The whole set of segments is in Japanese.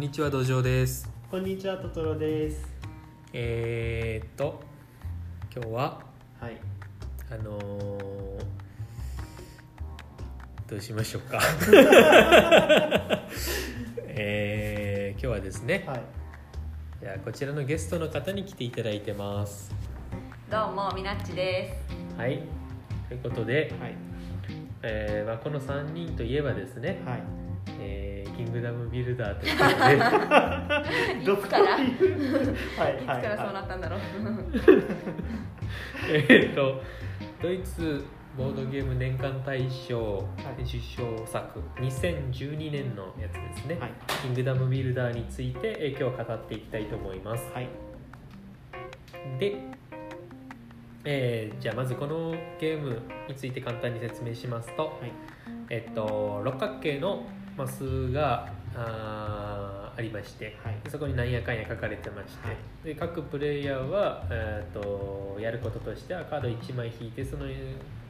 んにちは土壌です。こんにちはトトロです。えー、っと今日ははい。あのーどうしましょうか。えー、今日はですね、はい。じゃあこちらのゲストの方に来ていただいてます。どうもみなっちです。はい。ということで、はい。えーまあ、この3人といえばですね、はいえーキングダムビルダーということでどいつから？はいいつはい。からそうなったんだろう？えーっとドイツボードゲーム年間大賞い。受賞作2012年のやつですね、はい。キングダムビルダーについて、えー今日語っていきたいと思います。はい。で、えーじゃあまずこのゲームについて簡単に説明しますと、はい。えっと六角形のマスがあーありまして、はい。そこになんやかんや書かれてまして、はい。で各プレイヤーは、えー、とやることとしてはカード1枚引いてその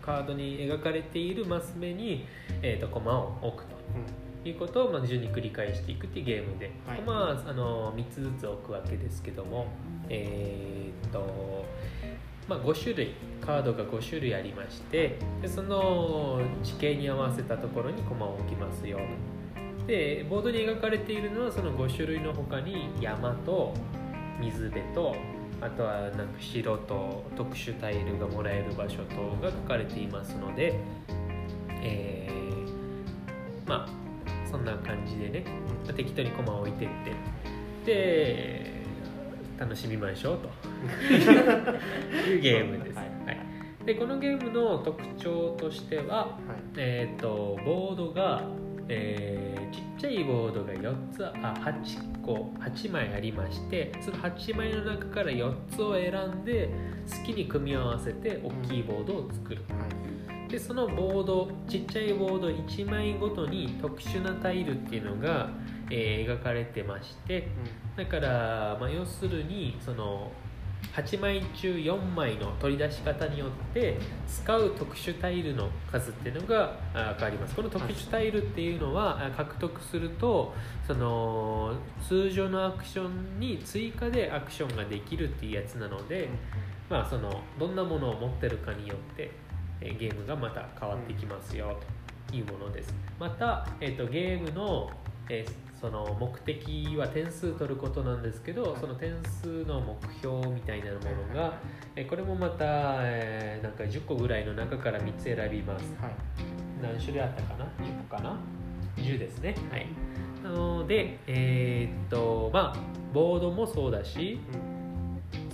カードに描かれているマス目に、えー、とコマを置くということを、まあ、順に繰り返していくっていうゲームで、はい。コマはあの3つずつ置くわけですけどもえーっとまあ、5種類カードが5種類ありましてでその地形に合わせたところに駒を置きますよでボードに描かれているのはその5種類の他に山と水辺とあとはなんか城と特殊タイルがもらえる場所とが書かれていますので、えーまあそんな感じでねまあ適当に駒を置いてって。で楽しみましょうと。いうゲームです、ははいい。でこのゲームの特徴としては、はい。えー、とボードが、えーちゃいボードが4つあ8個8枚ありましてその8枚の中から4つを選んで好きに組み合わせて大きいボードを作る。でそのボードちっちゃいボード1枚ごとに特殊なタイルっていうのが、えー描かれてましてだから、まあ、要するにその8枚中4枚の取り出し方によって使う特殊タイルの数っていうのがあ変わります。この特殊タイルっていうのはあ獲得するとその通常のアクションに追加でアクションができるっていうやつなので、まあ、そのどんなものを持ってるかによってえーゲームがまた変わってきますよというものです。また、えー、とゲームの,、えーその目的は点数取ることなんですけどその点数の目標みたいなものが、えーこれもまた、えーなんか10個ぐらいの中から3つ選びます。はい。何種類あったかな？10個かな？10ですね。はい。なのでえーっとまあボードもそうだし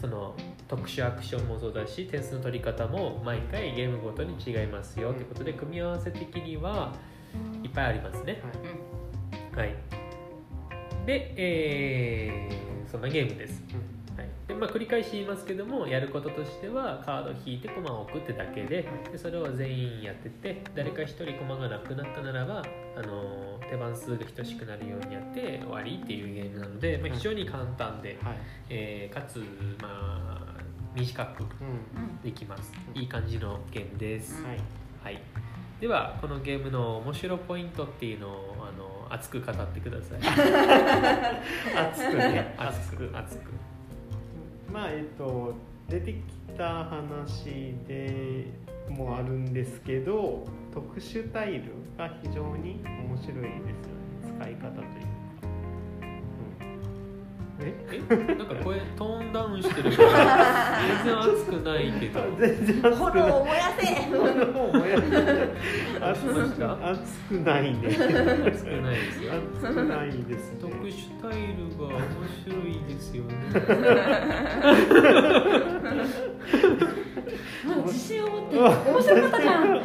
その特殊アクションもそうだし点数の取り方も毎回ゲームごとに違いますよということで組み合わせ的にはいっぱいありますね。はいで、えーそんなゲームです、はい。でまあ、繰り返し言いますけどもやることとしてはカード引いてコマを置くってだけででそれを全員やってって誰か1人コマがなくなったならばあの手番数が等しくなるようにやって終わりっていうゲームなので、まあ、非常に簡単で、はい。えーかつ、まあ、短くうん。できます。いい感じのゲームです、はい。はい、ではこのゲームの面白ポイントっていうのをあの熱く語ってください。熱くね。熱く。熱く。まあえっと出てきた話でもあるんですけど特殊タイルが非常に面白いですよね。使い方というか、うん、え？え？なんか声トーンダウンしてるから全然熱くないけど。全然熱くない。炎を燃やせ。もう燃や熱しましたく熱くないね。熱くないですよ。熱くないですね。特殊タイルが面白いですよね。自信を持って。面白かったじゃん。楽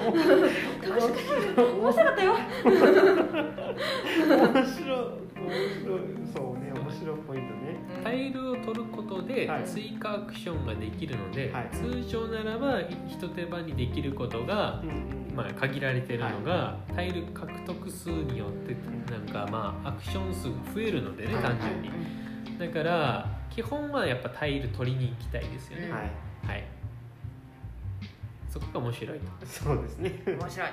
しかった面白かったよ。面白い。面白い。そう白いポイントね。タイルを取ることではい。追加アクションができるので、はい。通常ならば一手間にできることがまあ、限られてるのが、タイル獲得数によってなんかまあアクション数が増えるのでねはい単純に。だから基本はやっぱタイル取りに行きたいですよね、はい。はい。そこが面白いと。そうですね。面白い。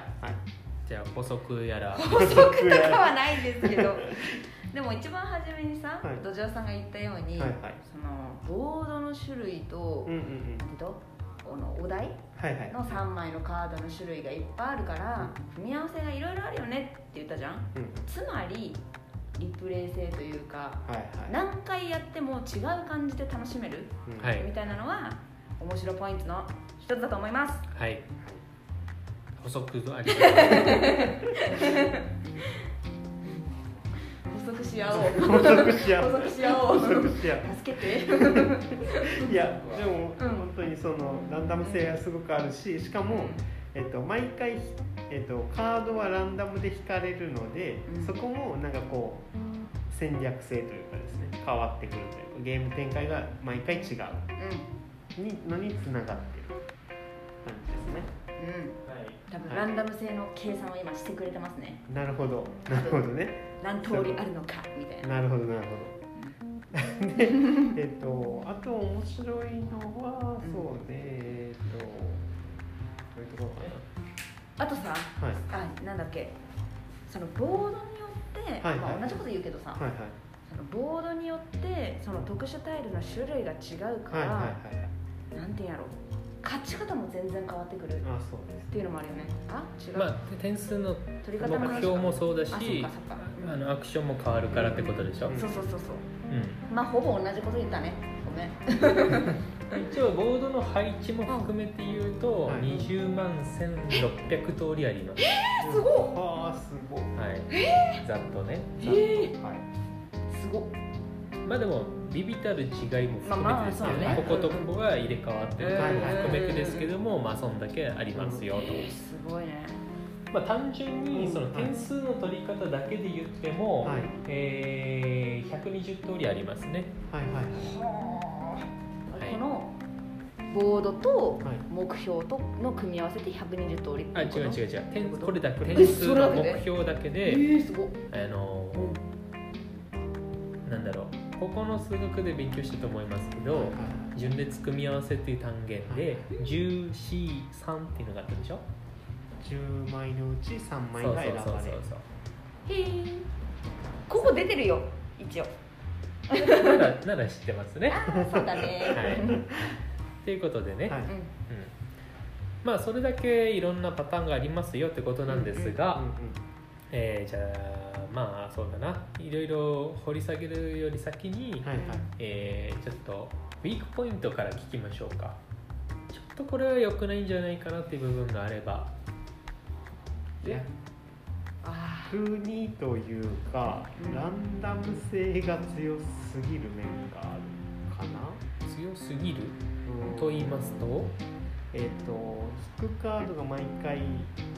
じゃあ補足やら。補足とかはないですけど。でも一番初めにさ、はい。土壌さんが言ったように、はいはい。そのボードの種類と、うんうんうん。とこのお題？はいはい。の3枚のカードの種類がいっぱいあるから、組み合わせがいろいろあるよねって言ったじゃん？うんつまりリプレイ性というかはいはい。何回やっても違う感じで楽しめるうん。はいみたいなのは面白ポイントの一つだと思います。はい。補足ありがと補 足し合おう。補足し合う。補足し合おう。助けて。いやでも、うん本当にそのランダム性がすごくあるししかも、えっと、毎回、えっと、カードはランダムで引かれるので、うん。そこもなんかこう戦略性というかですね変わってくるというかゲーム展開が毎回違う。うにのにつながってる感じですね。んうん。はい。多分ランダム性の計算を今してくれてますね。なるほど。なるほどね。何通りあるのかみたいななるほどなるほどでえっとあと面白いのはうんそうねえっとどういうところあとさかなはいあなんだっけそのボードによって、はいはいまあ、同じこと言うけどさ、はいはいそのボードによってその特殊タイルの種類が違うから、はいはいはいなんていうんやろ勝ち方も全然変わってくるっあそうです。ていうのもあるよね。あ違う、うまあ点数の取り方の話目標もそうだしあのアクションも変わるからってことでしょ、うん。そうそうそうそう。うん。まあほぼ同じこと言ったね。ごめん。一応ボードの配置も含めて言うと、はい。20万1600通りあります、すごっ。ああすごいはい、ざっとね。えー、はい。すごっ。まあでもビビたる違いも含めてですけど、まあまあね。こことここが入れ替わってるところも含めてですけども、うんまあそんだけありますよと、えー、すごいね。まあ、単純にそのうん点数の取り方だけで言っても、はい。えー120通りありますね。はいはい。はい。このボードとはい。目標との組み合わせて120通りってあ違う違う違う。点これだけえ点数のそれだけで？目標だけえで、ー、すごっ。あのなんだろうここの数学で勉強したと思いますけど、はい。順列組み合わせっていう単元で 10C3 っていうのがあったでしょ？10枚のうち3枚そうが選ばれる。そうそうそうへえここ出てるよ一応。ならなら知ってますね。ああそうだね、はい。ということでね、はい。うん。うん。まあそれだけいろんなパターンがありますよってことなんですが、うんうんえーじゃあまあそうだな。いろいろ掘り下げるより先に、はいはい。えーちょっとウィークポイントから聞きましょうか。ちょっとこれは良くないんじゃないかなっていう部分があれば。いやあ風にというかうんランダム性が強すぎる面があるかな？強すぎる？うん。と言いますと？えっ、と引くカードが毎回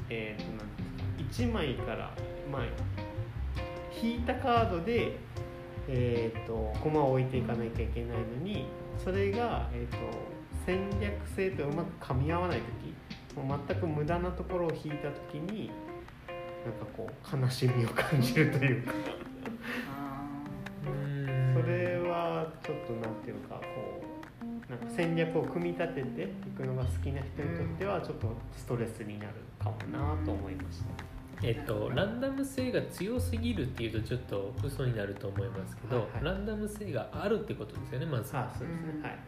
えっ、となんですか1枚からまあ引いたカードでえっ、と駒を置いていかなきゃいけないのにそれが、えー、と戦略性とうまく噛み合わない時もう全く無駄なところを引いた時になんかこう悲しみを感じるというかそれはちょっとなんていうかこうなんか戦略を組み立てていくのが好きな人にとってはちょっとストレスになるかもなと思いました。えっと、ランダム性が強すぎるっていうとちょっと嘘になると思いますけど、はいはい。ランダム性があるってことですよねまず。あそうですね、はい。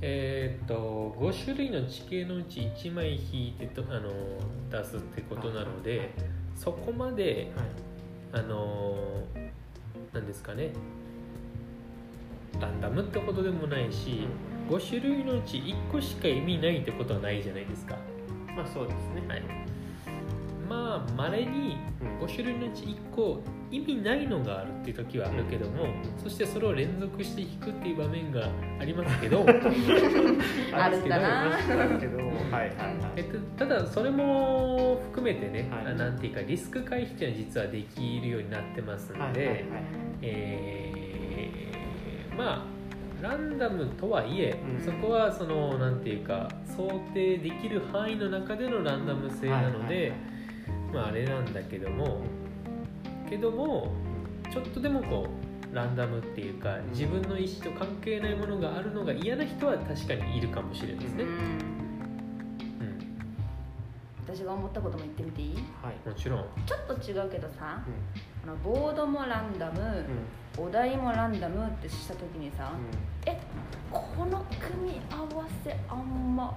えーっと5種類の地形のうち1枚引いてとあの出すってことなのでそこまではい。あのなんですかね。ランダムってことでもないし、5種類のうち1個しか意味ないってことはないじゃないですか。まあそうですね。はいまあまれにうん5種類のうち1個意味ないのがあるっていう時はあるけども、そしてそれを連続して引くっていう場面がありますけど あるんだな。あるけど、はいはいはい。えっと、ただそれも含めてね、はい。あなんていうかリスク回避っていうのは実はできるようになってますので、はいはいはい。えーまあランダムとはいえ、うん。そこはそのなんていうか想定できる範囲の中でのランダム性なので、はいはいまああれなんだけどもけどもちょっとでもこうランダムっていうか自分の意思と関係ないものがあるのが嫌な人は確かにいるかもしれないですね、うん。うん、私が思ったことも言ってみていい？はい。もちろん。ちょっと違うけどさのボードもランダム、うん。お題もランダムってした時にさ、うえこの組み合わせあんま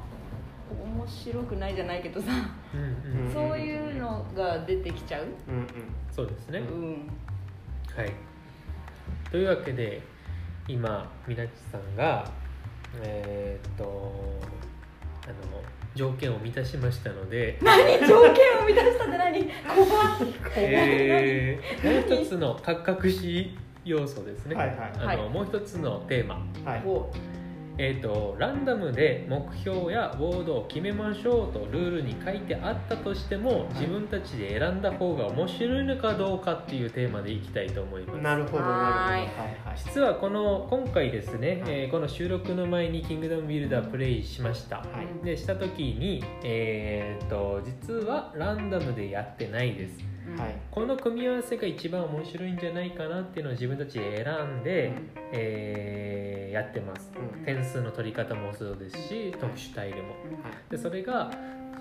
面白くないじゃないけどさ、うんうん。うんそういうのが出てきちゃう、んうんうん。そうですね、うん。はい。というわけで今みなちさんがえーっとあの条件を満たしましたので何？条件を満たしたって何？怖いえー もう一つの隠し要素ですね、はいはいあのはいもう一つのテーマ。はい。おえー、とランダムで目標やボードを決めましょうとルールに書いてあったとしても自分たちで選んだ方が面白いのかどうかっていうテーマでいきたいと思います。なるほどなるほど。ははいはい。実はこの今回ですね、はい。えーこの収録の前に「キングダムビルダー」プレイしました。はい。でした時に、えー、と実はランダムでやってないですはい。この組み合わせが一番面白いんじゃないかなっていうのを自分たちで選んで、えーやってます。うん。点数の取り方もそうですし特殊タイルも。でそれが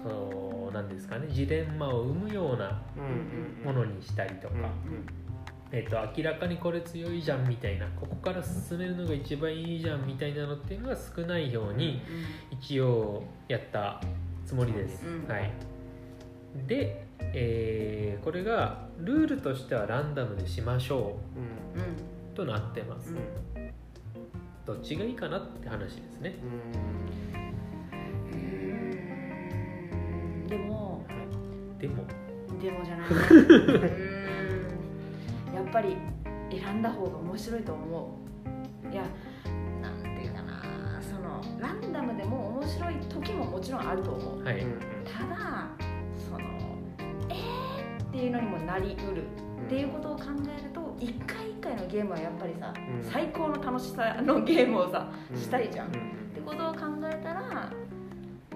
そうなんですかねジレンマを生むようなうんうんものにしたりとか、うんえっと明らかにこれ強いじゃんみたいな。ここから進めるのが一番いいじゃんみたいなのっていうのが少ないように一応やったつもりです、うんはい。で、えーこれがルールとしてはランダムでしましょうん。うん。うとなってます、うんどっちがいいかなって話ですね。うん。でもでも。でもじゃない。うん。やっぱり選んだ方が面白いと思う。いやなんていうかな。そのランダムでも面白い時ももちろんあると思う。はい、ただっていうのにもなりうる。っていうことを考えると一回一回のゲームはやっぱりさ、うん。最高の楽しさのゲームをさうんしたいじゃん、っうん。てことを考えたら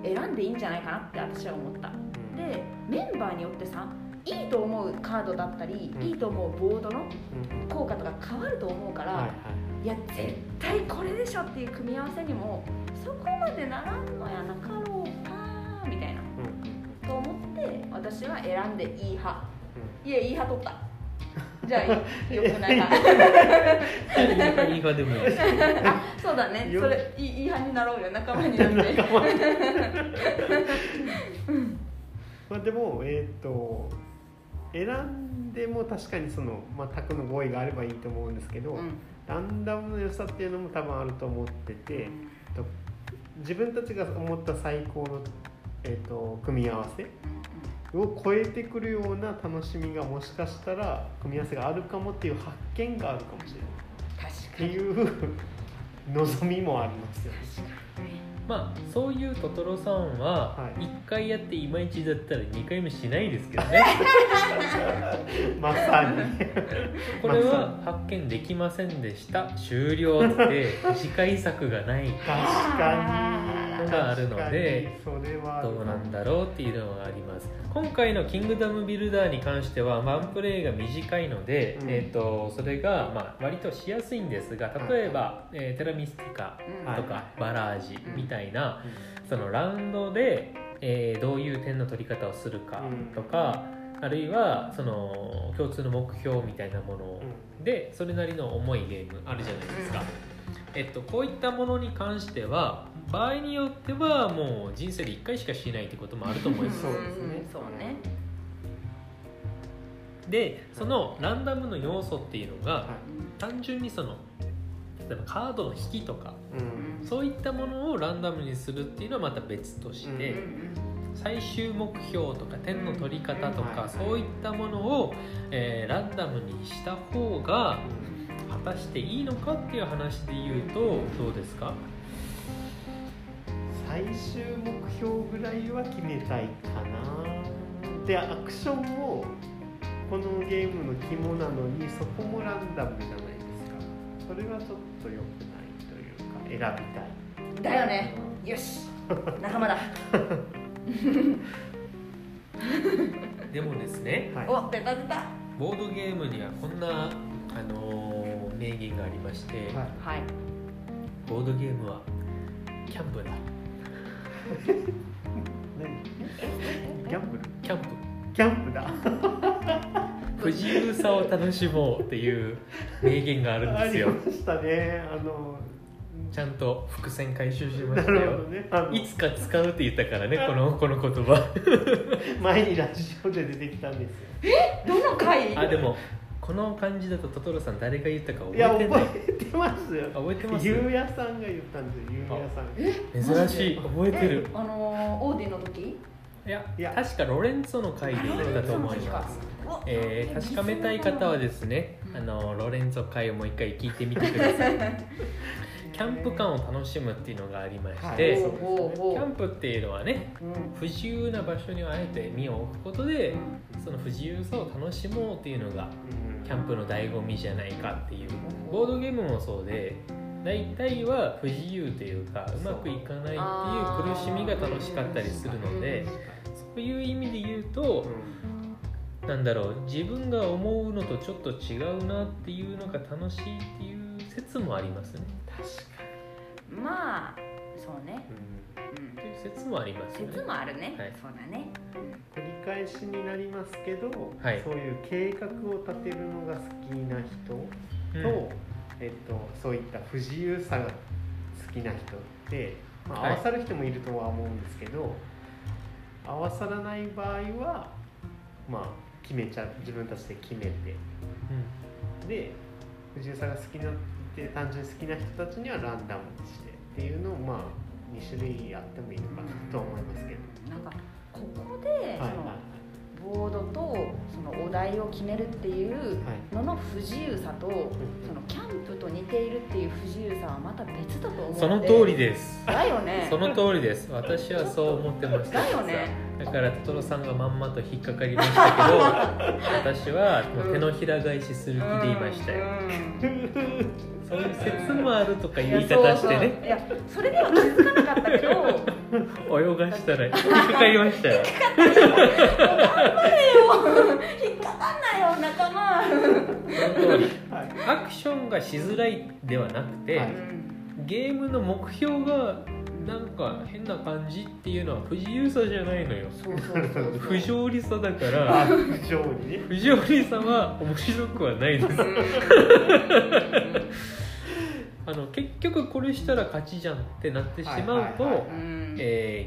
選んでいいんじゃないかなって私は思った。うん。でメンバーによってさいいと思うカードだったり、うん。いいと思うボードのうん。効果とか変わると思うから、はいはい。い、や絶対これでしょっていう組み合わせにもそこまでならんのやなかろうと思って私は選んでいい派。ういやいい派取った。じゃあい よくない派。いい派でもいい。そうだね。よ。それいいいい派になろうよ。仲間になって。まあでもえっ、と選んでも確かにその、まあ、卓の合意があればいいと思うんですけど、うん。ランダムの良さっていうのも多分あると思っててと自分たちが思った最高の、えー、と組み合わせを超えてくるような楽しみがもしかしたら組み合わせがあるかもっていう発見があるかもしれない。っ確かに。ていう 望みもありますよ。ね。まあそういうトトロさんははい。1回やっていまいちだったら2回目しないですけどね。まさに。これは発見できませんでした。終了って次回作がない。確かにがあるのでどうなんだろうっていうのがあります。今回の「キングダムビルダー」に関してはワンプレイが短いので、うん。えー、とそれがまあ割としやすいんですが例えば、えーテラミスティカうん。とか、はい。バラージうん。みたいな、そのラウンドで、えーどういう点の取り方をするかとか、あるいはその共通の目標みたいなものでそれなりの重いゲームあるじゃないですか、えっと、こういったものに関しては場合によってはもう人生で1回しかしないってこともあると思います。そうですね。んそうね。でそのランダムの要素っていうのがは単純にその例えばカードの引きとかいうん。そういったものをランダムにするっていうのはまた別として、う最終目標とか点の取り方とか、うんそういったものを、えーランダムにした方が果たしていいのかっていう話で言うとどうですか？最終目標ぐらいは決めたいかな。でアクションもこのゲームの肝なのにそこもランダムじゃないですか。それがちょっと良くないというか選びたい。だよね。よし。仲間だ。でもですねはい。お出た出た。ボードゲームにはこんな、あのー名言がありまして、はい。はい。ボードゲームはキャンプだ。何ギャンブル？キャンプ。キャンプだ。不自由さを楽しもうっていう名言があるんありですよ。ましたね。あのちゃんと伏線回収しまなしたよ。ね。あのいつか使うって言ったからねこのこの言葉。前にラジオで出てきたんですよ。どの回？あでもこの感じだとトトロさん誰が言ったか覚いやえてない覚えてますよ。覚えてます？ゆうやさんが言ったんですよゆうやさん。珍しい。覚えてる。あのーオーディの時？いやいや。確かロレンツォの回で言ったと思います。えー確かめたい方はですねあのロレンツォ回をもう一回聞いてみてください キャンプ感を楽しむっていうのがありまして、はい。キほうほうほう。ャンプっていうのはねうん。不自由な場所にあえて身を置くことでその不自由さを楽しもうっていうのがうん。キャンプの醍醐味じゃないかっていうボードゲームもそうで大体は不自由というかうまくいかないっていう苦しみが楽しかったりするのでそういう意味で言うとなんだろう自分が思うのとちょっと違うなっていうのが楽しいっていう説もありますねまあそうね。うん。うん。という説もありますね。説もあるね。はい。そうだね。繰り返しになりますけど、はい。そういう計画を立てるのが好きな人うん。と、えっと、そういった不自由さが好きな人って、まあ、はい。合わさる人もいるとは思うんですけど、合わさらない場合はまあ決めちゃう。自分たちで決めて。で不自由さが好きなって単純に好きな人たちにはランダムにしてっていうのをまあ2種類あってもいいのかなとは思いますけど。なんかここではいそのボードとそのお題を決めるっていうのの不自由さとそのキャンプと似ているっていう不自由さはまた別だと思うその通りです。だよね。その通りです。私はそう思ってました。だよね。だからトトロさんがまんまと引っかかりましたけど私はもう手のひら返しする気でいましたよ、そういう説もあるとか言い方してね。いやそれでは気づかなかったけど泳がしたら引っかかりましたよ。引っかかんないよ。仲間。その通りはい。アクションがしづらいではなくて、はい。ゲームの目標がなんか変な感じっていうのは不自由さじゃないのよ。そうそうそうそう。不条理さだかあら不条理？ね不条理さは面白くはないですあの結局これしたら勝ちじゃんってなってしまうと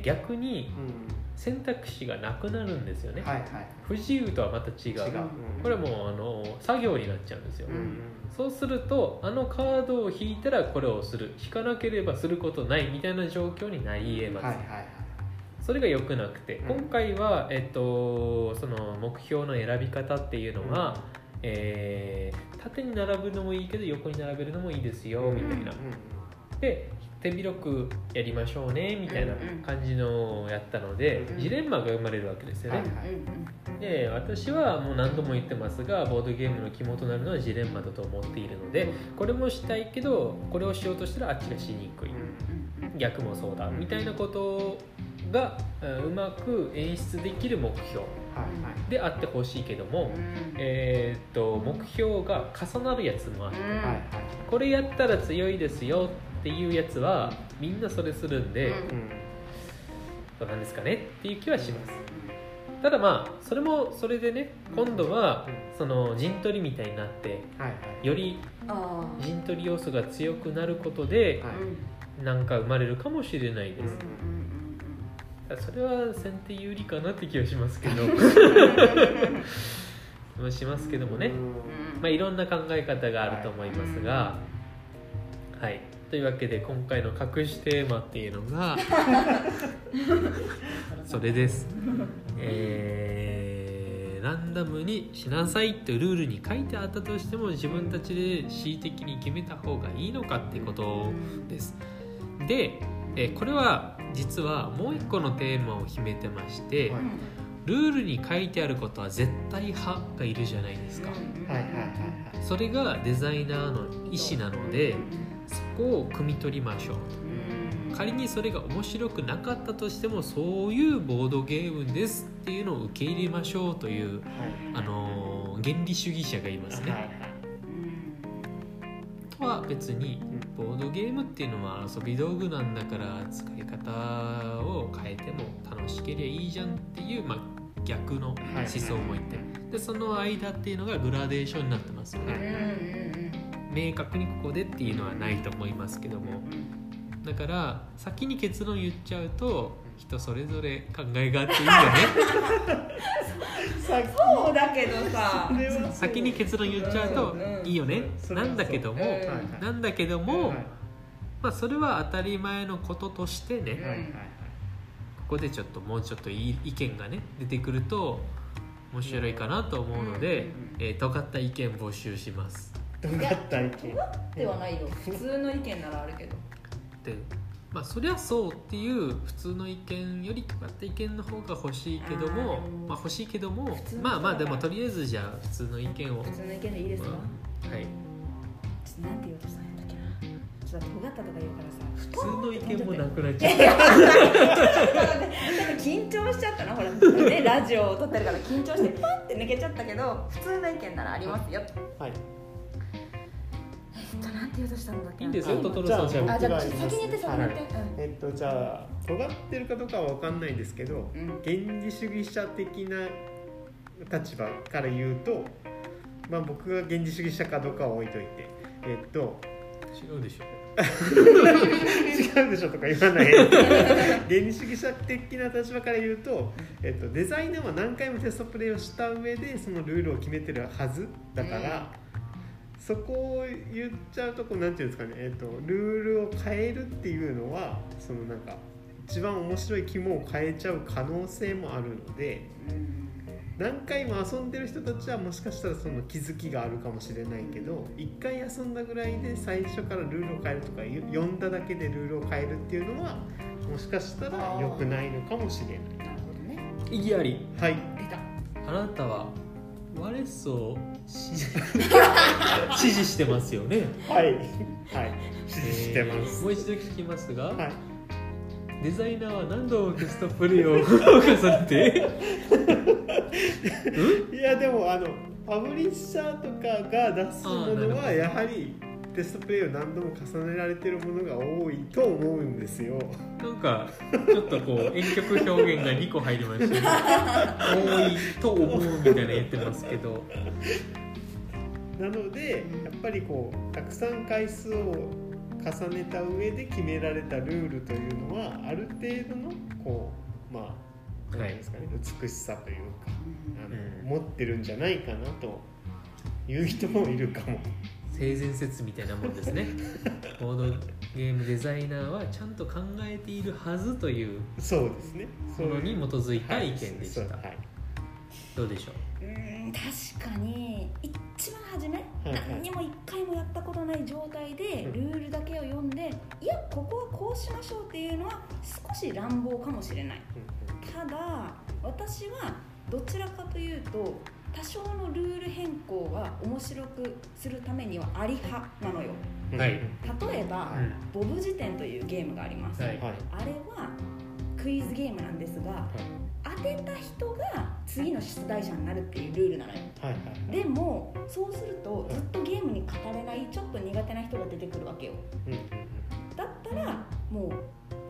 逆にうん。選択肢がなくなるんですよね、はいはい。不自由とはまた違う。違う。これはもうあの作業になっちゃうんですよ、うん。そうするとあのカードを引いたらこれをする。引かなければすることないみたいな状況になり得ます、はいはいはい。それが良くなくて、うん。今回は、えっと、その目標の選び方っていうのは、えー縦に並ぶのもいいけど横に並べるのもいいですよみたいな、で手広くやりましょうねみたいな感じのをやったので、うんジレンマが生まれるわけですよね、はいで私はもう何度も言ってますがボードゲームの肝となるのはジレンマだと思っているのでこれもしたいけどこれをしようとしたらあっちがしにくい、逆もそうだ。みたいなことがうんうまく演出できる目標。はいであってほしいけども、えーっと目標が重なるやつもあって、これやったら強いですよっていうやつはみんなそれするんで、どうなんですかね？っていう気はします。ただまあそれもそれでね今度はその陣取りみたいになってより陣取り要素が強くなることではい。なんか生まれるかもしれないです。うんそれは先手有利かなって気はしますけど。まあしますけどもね、まあ、いろんな考え方があると思いますが、はい、というわけで今回の隠しテーマっていうのが それです。えーランダムにしなさいってルールに書いてあったとしても自分たちで恣意的に決めた方がいいのかっていうことです。で、えーこれは実はもう一個のテーマを決めてまして、はい。ルールに書いてあることは絶対派がいるじゃないですか。はいはいはいそれがデザイナーの意思なのでそこを汲み取りましょう。仮にそれが面白くなかったとしてもそういうボードゲームですっていうのを受け入れましょうという、あのー原理主義者がいますね。とは別にボードゲームっていうのは遊び道具なんだから使い方を変えても楽しければいいじゃんっていう、まあ、逆の思想もいて。でその間っていうのがグラデーションになってます。ようんうんね明確にここでっていうのはないと思いますけども。だから先に結論言っちゃうと人それぞれ考えがあっていいよね。さっき。そうだけどさ。先に結論言っちゃうとうんいいよね。なんだけどもなんだけども、はいまあ、それは当たり前のこととしてね、ここでちょっともうちょっといい意見がね出てくると面白いかなと思うので、えー尖った意見募集します。尖った意見。ではないよ。普通の意見ならあるけど。でまあそりゃそうっていう普通の意見より尖った意見の方が欲しいけどもまあ欲しいけどもまあまあでもとりあえずじゃあ普通の意見を、普通の意見でいいですか、うんはい。ちょっとなんて言おうとしたんやったっけな。ちょっと尖ったとか言うからさ普通の意見もなくなっいちゃやういやなんか緊張しちゃったなほら、ね、ラジオを撮ってるから緊張してパンって抜けちゃったけど普通の意見ならありますよ。はいとなんて言おうとしたんだっけ？いいんですよ。あトトロさんじゃああじゃ先に言って先に言って、えっとじゃあ尖ってるかどうかは分かんないですけど原理主義者的な立場から言うとまあ僕が原理主義者かどうかは置いといて。えっと違うでしょ。違うでしょとか言わない原理主義者的な立場から言うと、えっと、デザイナーは何回もテストプレイをした上でそのルールを決めてるはずだから、そこを言っちゃうとこうなんていうんですかね、えっと、ルールを変えるっていうのはそのなんか一番面白い肝を変えちゃう可能性もあるので何回も遊んでる人たちはもしかしたらその気づきがあるかもしれないけど1回遊んだぐらいで最初からルールを変えるとかゆ読んだだけでルールを変えるっていうのはもしかしたら良くないのかもしれない。なるほどね。意義あり。はい。出た。あなたはワレスを支持支持してますよね。はい。はい。支持してます。えーもう一度聞きますが、はい。デザイナーは何度テストプレイを 重ねて？いやでもあのパブリッシャーとかが出すもあーなるほど。のはやはりテストプレイを何度も重ねられてるものが多いと思うんですよ。なんかちょっとこう遠曲表現が2個入りましたね多いと思うみたいな言ってますけどなのでやっぱりこうたくさん回数を重ねた上で決められたルールというのはある程度のこうまあ何ですかね、美しさというかあの、うん持ってるんじゃないかなという人もいるかも。性善説みたいなもんですね。ボードゲームデザイナーはちゃんと考えているはずというそうですね。そのに基づいた意見でした、はいはい。どうでしょう？うーん確かに一番初め、はいはい。何にも一回もやったことない状態でうん。ルールだけを読んでいやここはこうしましょうっていうのは少し乱暴かもしれない。ただ私はどちらかというと多少のルール変更が面白くするためにはあり派なのよ。うんはい。例えば、ボブ辞典というゲームがあります、はい。はいあれはクイズゲームなんですが当てた人が次の出題者になるっていうルールなのよ。はいはいでもそうするとずっとゲームに語れないちょっと苦手な人が出てくるわけよ。うんうんだったらもう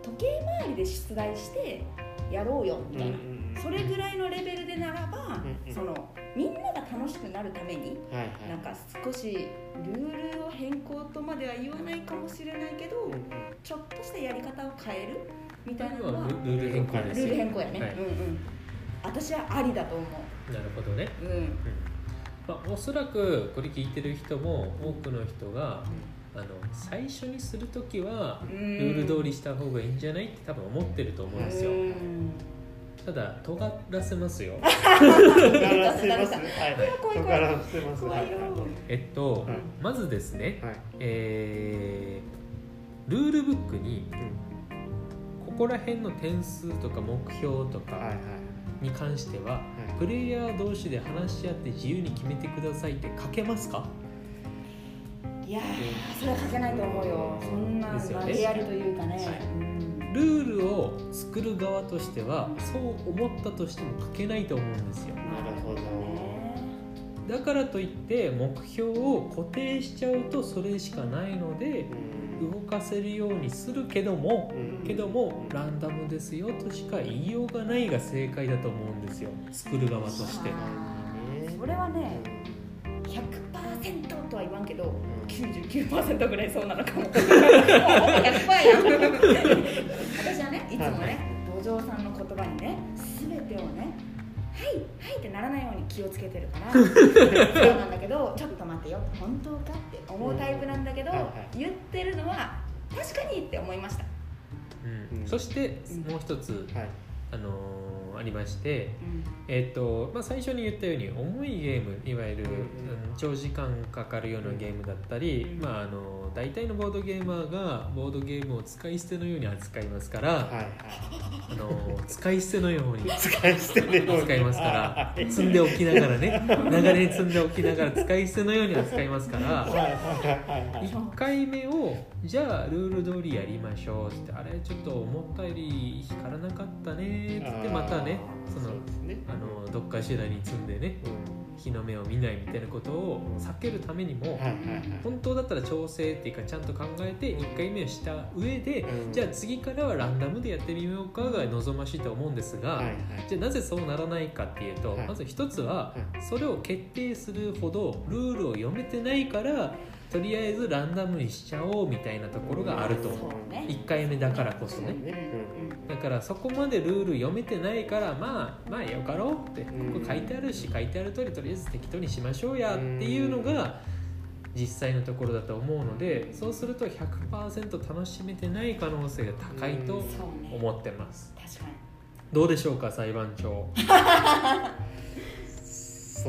時計回りで出題してやろうよみたいな、うんうんそれぐらいのレベルでならば、うんうん。そのみんなが楽しくなるためにはいはい。なんか少しルールを変更とまでは言わないかもしれないけど、うんうん。ちょっとしたやり方を変えるみたいなのはルルール変更ですよルール変更やね、はい。うんうん。私はありだと思なるほどね、ううん。まあ、おそらくこれ聞いてる人も多くの人があの最初にする時はルルール通りした方がいいんじゃないって多分思ってると思うんですよ。うんただ尖らせますよ尖らせます。はい。尖らせます。怖いよえっと、はいまずですね、はい。えールールブックにうんここら辺の点数とか目標とかはいはいに関しては、はい。プレイヤー同士で話し合って自由に決めてくださいって書けますか？いやーそれは書けないと思うよそんなね投げやりというかね、ルールを作る側としてはそう思ったとしても書けないと思うんですよ。なるほどね。だからといって目標を固定しちゃうとそれしかないのでうん。動かせるようにするけどもうん。けどもランダムですよとしか言いようがないが正解だと思うんですよ。作る側として。それはね100%とは言わんけど99%ぐらいそうなのかも。100%やん私はねいつもはいね土壌さんの言葉にね全てをねはいはいってならないように気をつけてるから そうなんだけどちょっと待ってよ本当かって思うタイプなんだけど、はいはい。言ってるのは確かにって思いました、うん。うん。そしてうん。もう一つはい。あのーありましてうん。えっとまあ、最初に言ったように重いゲームいわゆる、長時間かかるようなゲームだったり、うん。まあ、あの大体のボードゲーマーがボードゲームを使い捨てのように扱いますから、はいはい。あの使い捨てのように 使い捨てるように。使いますからはい。積んでおきながらね流れに積んでおきながら使い捨てのように扱いますからはいはいはいはい1回目をじゃあルール通りやりましょうってあれちょっと思ったより光らなかったねってまたねそのね。あのどっかしらに積んでねうん日の目を見ないみたいなことを避けるためにも本当だったら調整っていうかちゃんと考えて1回目をした上でうん。じゃあ次からはランダムでやってみようかが望ましいと思うんですがじゃあなぜそうならないかっていうとはい。まず一つははそれを決定するほどルールを読めてないからとりあえずランダムにしちゃおうみたいなところがあると思う。そうね。1回目だからこそね。うんだからそこまでルール読めてないからまあまあよかろうって。こうん。こ書いてあるし書いてある通りとりあえず適当にしましょうやっていうのが実際のところだと思うのでそうすると100%楽しめてない可能性が高いと思ってます。確かに。どうでしょうか裁判長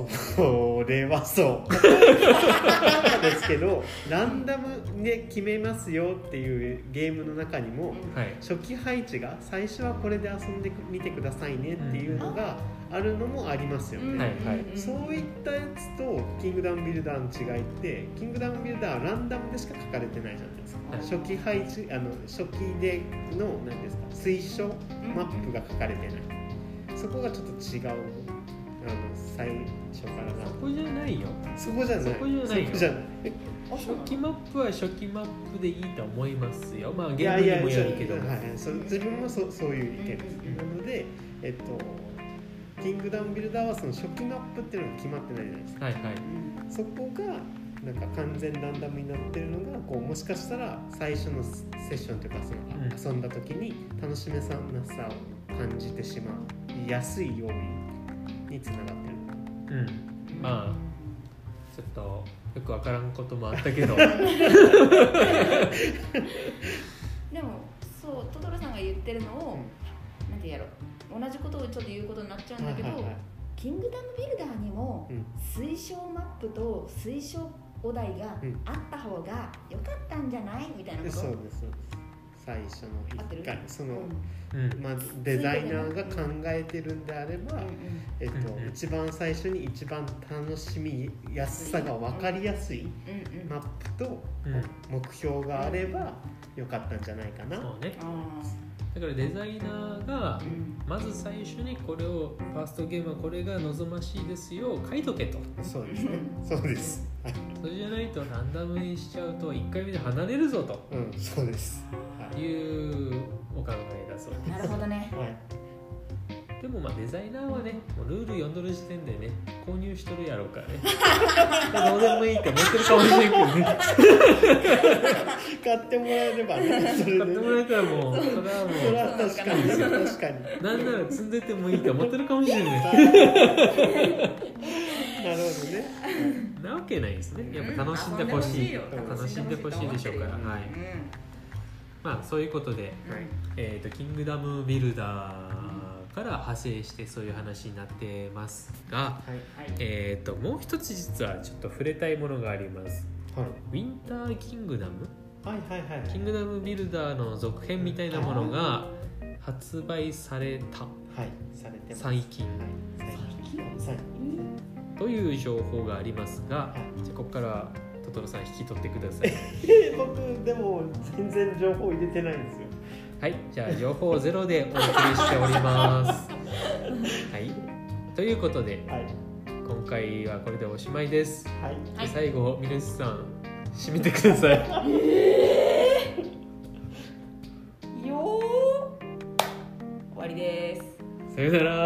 それはそう。ですけどランダムで決めますよっていうゲームの中にもはい。初期配置が最初はこれで遊んでみてくださいねっていうのがあるのもありますよね、はいはい。そういったやつとキングダムビルダーの違いってキングダムビルダーはランダムでしか書かれてないじゃないですか、はい。初期配置あの初期での何ですか推奨マップが書かれてない、そこがちょっと違うあの最初からなそこじゃないよ。そこじゃない。そこじゃないよ。そこじゃない。初期マップは初期マップでいいと思いますよ。まあいゲームにやいやもよるけどはいはい。そ自分もそうそういう意見です、うんなのでえっとキングダムビルダーはその初期マップっていうのが決まってないじゃないですか。はいはい。そこがなんか完全ランダムになってるのがこうもしかしたら最初のセッションというかその遊んだ時に楽しめさなさを感じてしまいやすい要因につながってるうん。まあちょっとよくわからんこともあったけど。でもそうトトロさんが言ってるのを、なんてやろ。う同じことをちょっと言うことになっちゃうんだけど、はいはいはい。キングダムビルダーにもうん。推奨マップと推奨お題がうん。あった方が良かったんじゃない？みたいなこと。そうですそうです最初の合ってる？一回その、うん。まあ、デザイナーが考えてるんであれば、えっと一番最初に一番楽しみやすさが分かりやすいマップとうん。目標があればよかったんじゃないかな、そうね。あだからデザイナーがまず最初にこれをファーストゲームはこれが望ましいですよ書いとけと。そうですね。そうです。はい。それじゃないとランダムにしちゃうと1回目で離れるぞと。うんそうです。はいいうお考えだそう。ですなるほどね。はい。でもまあデザイナーはねもうルール読んどる時点でね購入しとるやろうからね。どうでもいいって思ってるかもしれんけどね。買ってもらえればねそれ買ってもらでえたらもうそれはそれもは確かに確かに。うなんなら積んでてもいいって思ってるかもしれない。なるほどね。なわけないですね。やっぱ楽しんでほしい。よ。楽しんでほしいでしょうから。はいまあそういうことではい。えー、とキングダムビルダーから派生してそういう話になってますが、はい。はい。えー、ともう一つ実はちょっと触れたいものがあります。はい。ウィンターキングダムはいはいはい。はいキングダムビルダーの続編みたいなものが発売された。はい。されてます。最近。はい。最近？という情報がありますがはい。じゃあここからトロさん引き取ってください。僕でも全然情報入れてないんですよ。はいじゃあ情報ゼロでお送りしております。はいということで、はい、今回はこれでおしまいです、はい、で最後みるさん締めてください。えー、よ終わりです。さよなら。